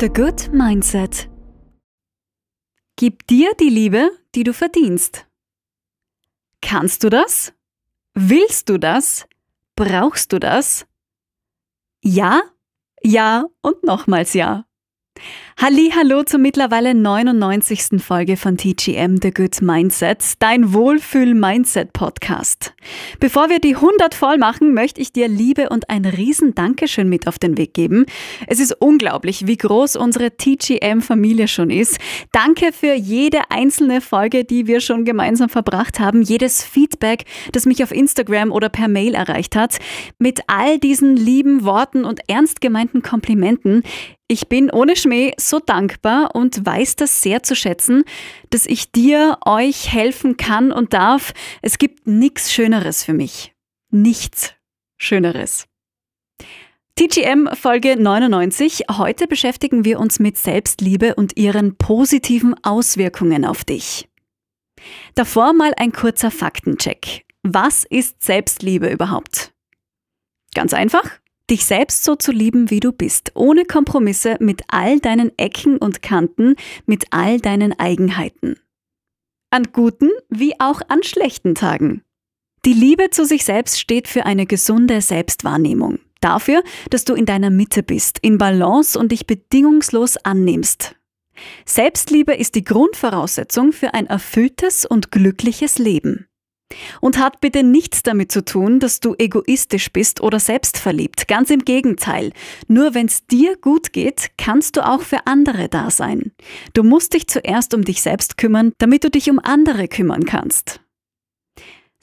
The Good Mindset. Gib dir die Liebe, die du verdienst. Kannst du das? Willst du das? Brauchst du das? Ja, ja und nochmals ja. Hallo zur mittlerweile 99. Folge von TGM The Good Mindset, dein Wohlfühl-Mindset-Podcast. Bevor wir die 100 voll machen, möchte ich dir Liebe und ein riesen Dankeschön mit auf den Weg geben. Es ist unglaublich, wie groß unsere TGM-Familie schon ist. Danke für jede einzelne Folge, die wir schon gemeinsam verbracht haben, jedes Feedback, das mich auf Instagram oder per Mail erreicht hat. Mit all diesen lieben Worten und ernst gemeinten Komplimenten ich bin ohne Schmäh so dankbar und weiß das sehr zu schätzen, dass ich dir, euch helfen kann und darf. Es gibt nichts Schöneres für mich. Nichts Schöneres. TGM Folge 99. Heute beschäftigen wir uns mit Selbstliebe und ihren positiven Auswirkungen auf dich. Davor mal ein kurzer Faktencheck. Was ist Selbstliebe überhaupt? Ganz einfach, dich selbst so zu lieben, wie du bist, ohne Kompromisse, mit all deinen Ecken und Kanten, mit all deinen Eigenheiten. An guten wie auch an schlechten Tagen. Die Liebe zu sich selbst steht für eine gesunde Selbstwahrnehmung. Dafür, dass du in deiner Mitte bist, in Balance und dich bedingungslos annimmst. Selbstliebe ist die Grundvoraussetzung für ein erfülltes und glückliches Leben. Und hat bitte nichts damit zu tun, dass du egoistisch bist oder selbstverliebt. Ganz im Gegenteil. Nur wenn es dir gut geht, kannst du auch für andere da sein. Du musst dich zuerst um dich selbst kümmern, damit du dich um andere kümmern kannst.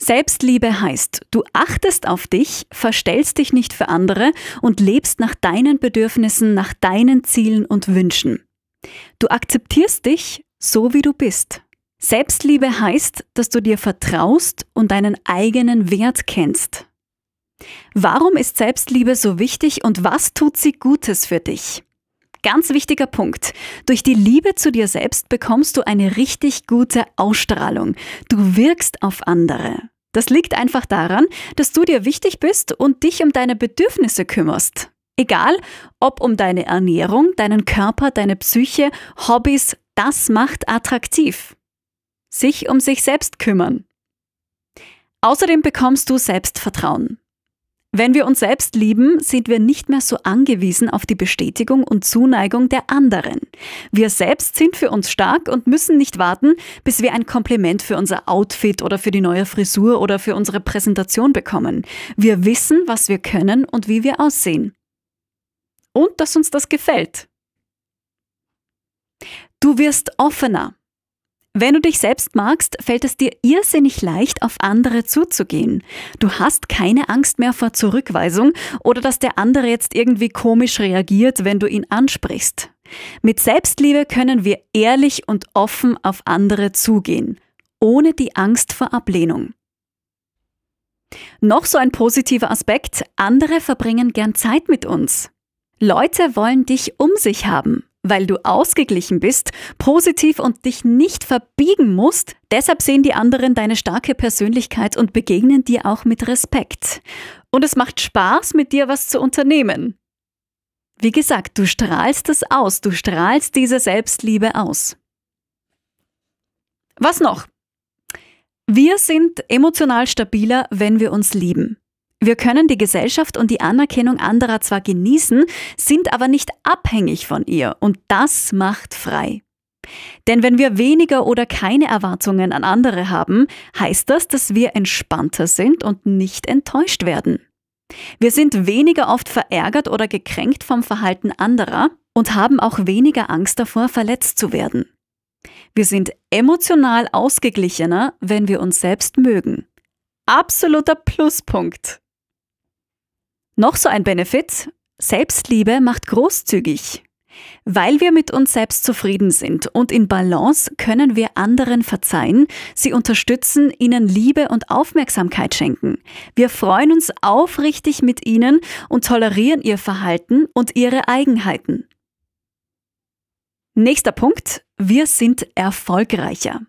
Selbstliebe heißt, du achtest auf dich, verstellst dich nicht für andere und lebst nach deinen Bedürfnissen, nach deinen Zielen und Wünschen. Du akzeptierst dich so, wie du bist. Selbstliebe heißt, dass du dir vertraust und deinen eigenen Wert kennst. Warum ist Selbstliebe so wichtig und was tut sie Gutes für dich? Ganz wichtiger Punkt. Durch die Liebe zu dir selbst bekommst du eine richtig gute Ausstrahlung. Du wirkst auf andere. Das liegt einfach daran, dass du dir wichtig bist und dich um deine Bedürfnisse kümmerst. Egal, ob um deine Ernährung, deinen Körper, deine Psyche, Hobbys, das macht attraktiv sich um sich selbst kümmern. Außerdem bekommst du Selbstvertrauen. Wenn wir uns selbst lieben, sind wir nicht mehr so angewiesen auf die Bestätigung und Zuneigung der anderen. Wir selbst sind für uns stark und müssen nicht warten, bis wir ein Kompliment für unser Outfit oder für die neue Frisur oder für unsere Präsentation bekommen. Wir wissen, was wir können und wie wir aussehen. Und dass uns das gefällt. Du wirst offener. Wenn du dich selbst magst, fällt es dir irrsinnig leicht, auf andere zuzugehen. Du hast keine Angst mehr vor Zurückweisung oder dass der andere jetzt irgendwie komisch reagiert, wenn du ihn ansprichst. Mit Selbstliebe können wir ehrlich und offen auf andere zugehen, ohne die Angst vor Ablehnung. Noch so ein positiver Aspekt, andere verbringen gern Zeit mit uns. Leute wollen dich um sich haben weil du ausgeglichen bist, positiv und dich nicht verbiegen musst. Deshalb sehen die anderen deine starke Persönlichkeit und begegnen dir auch mit Respekt. Und es macht Spaß, mit dir was zu unternehmen. Wie gesagt, du strahlst es aus, du strahlst diese Selbstliebe aus. Was noch? Wir sind emotional stabiler, wenn wir uns lieben. Wir können die Gesellschaft und die Anerkennung anderer zwar genießen, sind aber nicht abhängig von ihr und das macht frei. Denn wenn wir weniger oder keine Erwartungen an andere haben, heißt das, dass wir entspannter sind und nicht enttäuscht werden. Wir sind weniger oft verärgert oder gekränkt vom Verhalten anderer und haben auch weniger Angst davor, verletzt zu werden. Wir sind emotional ausgeglichener, wenn wir uns selbst mögen. Absoluter Pluspunkt. Noch so ein Benefit, Selbstliebe macht großzügig. Weil wir mit uns selbst zufrieden sind und in Balance können wir anderen verzeihen, sie unterstützen, ihnen Liebe und Aufmerksamkeit schenken. Wir freuen uns aufrichtig mit ihnen und tolerieren ihr Verhalten und ihre Eigenheiten. Nächster Punkt, wir sind erfolgreicher.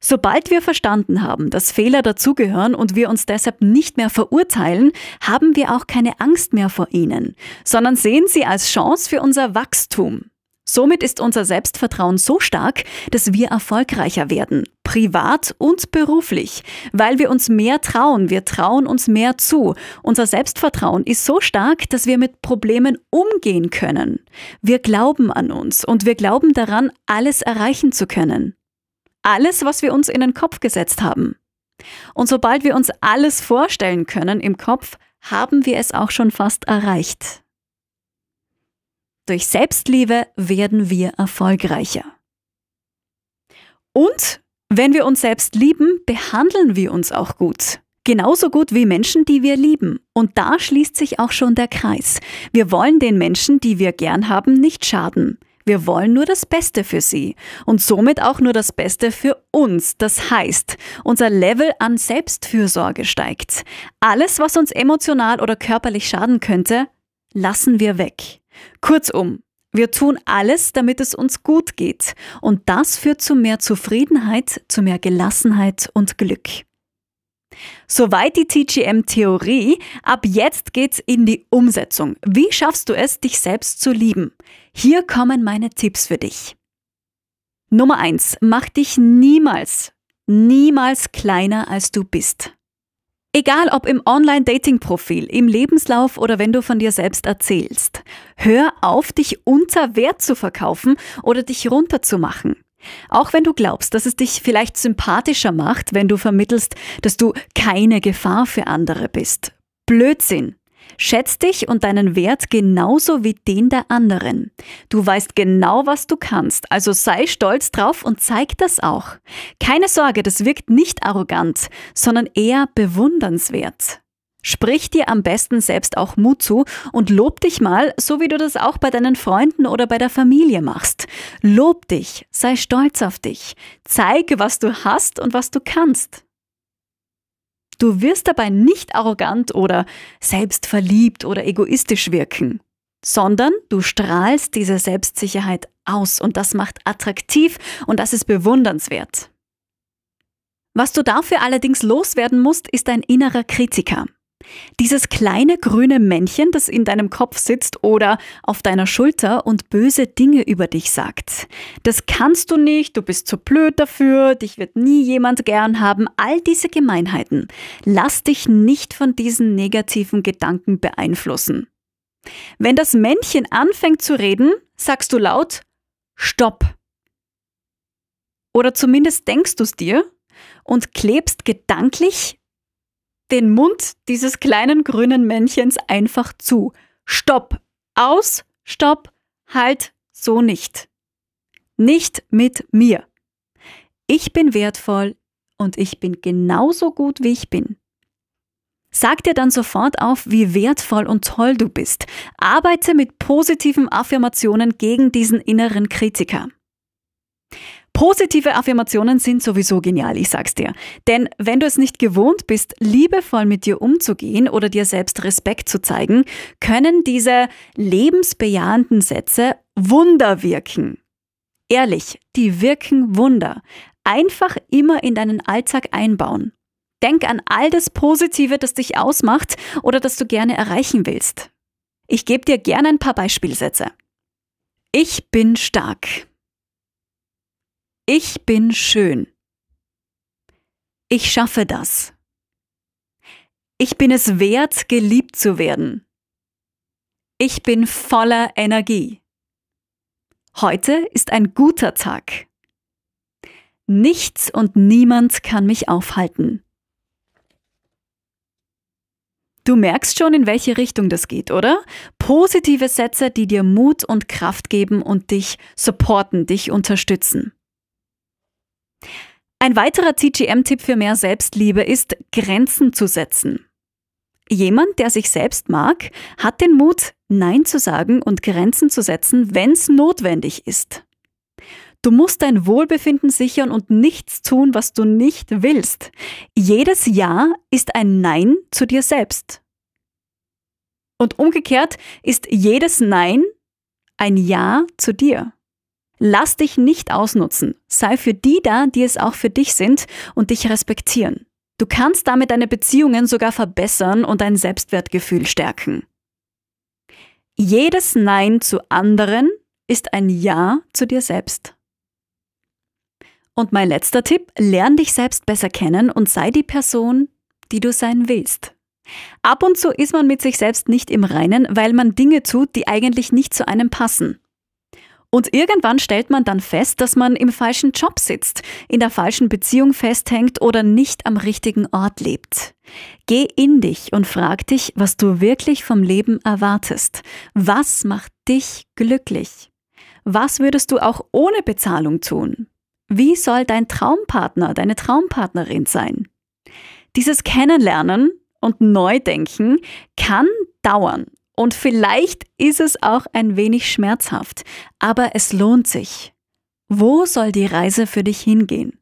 Sobald wir verstanden haben, dass Fehler dazugehören und wir uns deshalb nicht mehr verurteilen, haben wir auch keine Angst mehr vor ihnen, sondern sehen sie als Chance für unser Wachstum. Somit ist unser Selbstvertrauen so stark, dass wir erfolgreicher werden, privat und beruflich, weil wir uns mehr trauen, wir trauen uns mehr zu. Unser Selbstvertrauen ist so stark, dass wir mit Problemen umgehen können. Wir glauben an uns und wir glauben daran, alles erreichen zu können. Alles, was wir uns in den Kopf gesetzt haben. Und sobald wir uns alles vorstellen können im Kopf, haben wir es auch schon fast erreicht. Durch Selbstliebe werden wir erfolgreicher. Und wenn wir uns selbst lieben, behandeln wir uns auch gut. Genauso gut wie Menschen, die wir lieben. Und da schließt sich auch schon der Kreis. Wir wollen den Menschen, die wir gern haben, nicht schaden. Wir wollen nur das Beste für sie und somit auch nur das Beste für uns. Das heißt, unser Level an Selbstfürsorge steigt. Alles, was uns emotional oder körperlich schaden könnte, lassen wir weg. Kurzum, wir tun alles, damit es uns gut geht. Und das führt zu mehr Zufriedenheit, zu mehr Gelassenheit und Glück. Soweit die TGM-Theorie. Ab jetzt geht's in die Umsetzung. Wie schaffst du es, dich selbst zu lieben? Hier kommen meine Tipps für dich. Nummer eins: Mach dich niemals, niemals kleiner als du bist. Egal ob im Online-Dating-Profil, im Lebenslauf oder wenn du von dir selbst erzählst. Hör auf, dich unter Wert zu verkaufen oder dich runterzumachen. Auch wenn du glaubst, dass es dich vielleicht sympathischer macht, wenn du vermittelst, dass du keine Gefahr für andere bist. Blödsinn. Schätz dich und deinen Wert genauso wie den der anderen. Du weißt genau, was du kannst, also sei stolz drauf und zeig das auch. Keine Sorge, das wirkt nicht arrogant, sondern eher bewundernswert. Sprich dir am besten selbst auch Mut zu und lob dich mal, so wie du das auch bei deinen Freunden oder bei der Familie machst. Lob dich, sei stolz auf dich, zeig, was du hast und was du kannst. Du wirst dabei nicht arrogant oder selbstverliebt oder egoistisch wirken, sondern du strahlst diese Selbstsicherheit aus und das macht attraktiv und das ist bewundernswert. Was du dafür allerdings loswerden musst, ist ein innerer Kritiker. Dieses kleine grüne Männchen, das in deinem Kopf sitzt oder auf deiner Schulter und böse Dinge über dich sagt. Das kannst du nicht, du bist zu blöd dafür, dich wird nie jemand gern haben, all diese Gemeinheiten. Lass dich nicht von diesen negativen Gedanken beeinflussen. Wenn das Männchen anfängt zu reden, sagst du laut Stopp. Oder zumindest denkst du es dir und klebst gedanklich den Mund dieses kleinen grünen Männchens einfach zu. Stopp! Aus! Stopp! Halt! So nicht. Nicht mit mir. Ich bin wertvoll und ich bin genauso gut, wie ich bin. Sag dir dann sofort auf, wie wertvoll und toll du bist. Arbeite mit positiven Affirmationen gegen diesen inneren Kritiker. Positive Affirmationen sind sowieso genial, ich sag's dir. Denn wenn du es nicht gewohnt bist, liebevoll mit dir umzugehen oder dir selbst Respekt zu zeigen, können diese lebensbejahenden Sätze Wunder wirken. Ehrlich, die wirken Wunder. Einfach immer in deinen Alltag einbauen. Denk an all das Positive, das dich ausmacht oder das du gerne erreichen willst. Ich gebe dir gerne ein paar Beispielsätze. Ich bin stark. Ich bin schön. Ich schaffe das. Ich bin es wert, geliebt zu werden. Ich bin voller Energie. Heute ist ein guter Tag. Nichts und niemand kann mich aufhalten. Du merkst schon, in welche Richtung das geht, oder? Positive Sätze, die dir Mut und Kraft geben und dich supporten, dich unterstützen. Ein weiterer TGM-Tipp für mehr Selbstliebe ist, Grenzen zu setzen. Jemand, der sich selbst mag, hat den Mut, Nein zu sagen und Grenzen zu setzen, wenn es notwendig ist. Du musst dein Wohlbefinden sichern und nichts tun, was du nicht willst. Jedes Ja ist ein Nein zu dir selbst. Und umgekehrt ist jedes Nein ein Ja zu dir. Lass dich nicht ausnutzen. Sei für die da, die es auch für dich sind und dich respektieren. Du kannst damit deine Beziehungen sogar verbessern und dein Selbstwertgefühl stärken. Jedes Nein zu anderen ist ein Ja zu dir selbst. Und mein letzter Tipp, lern dich selbst besser kennen und sei die Person, die du sein willst. Ab und zu ist man mit sich selbst nicht im Reinen, weil man Dinge tut, die eigentlich nicht zu einem passen. Und irgendwann stellt man dann fest, dass man im falschen Job sitzt, in der falschen Beziehung festhängt oder nicht am richtigen Ort lebt. Geh in dich und frag dich, was du wirklich vom Leben erwartest. Was macht dich glücklich? Was würdest du auch ohne Bezahlung tun? Wie soll dein Traumpartner, deine Traumpartnerin sein? Dieses Kennenlernen und Neudenken kann dauern und vielleicht ist es auch ein wenig schmerzhaft, aber es lohnt sich. Wo soll die Reise für dich hingehen?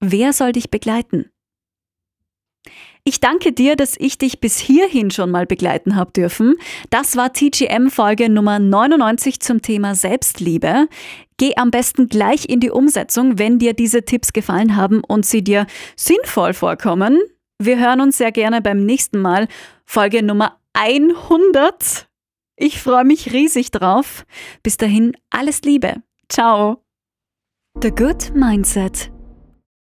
Wer soll dich begleiten? Ich danke dir, dass ich dich bis hierhin schon mal begleiten habe dürfen. Das war TGM Folge Nummer 99 zum Thema Selbstliebe. Geh am besten gleich in die Umsetzung, wenn dir diese Tipps gefallen haben und sie dir sinnvoll vorkommen. Wir hören uns sehr gerne beim nächsten Mal. Folge Nummer 100. Ich freue mich riesig drauf. Bis dahin alles Liebe. Ciao. The Good Mindset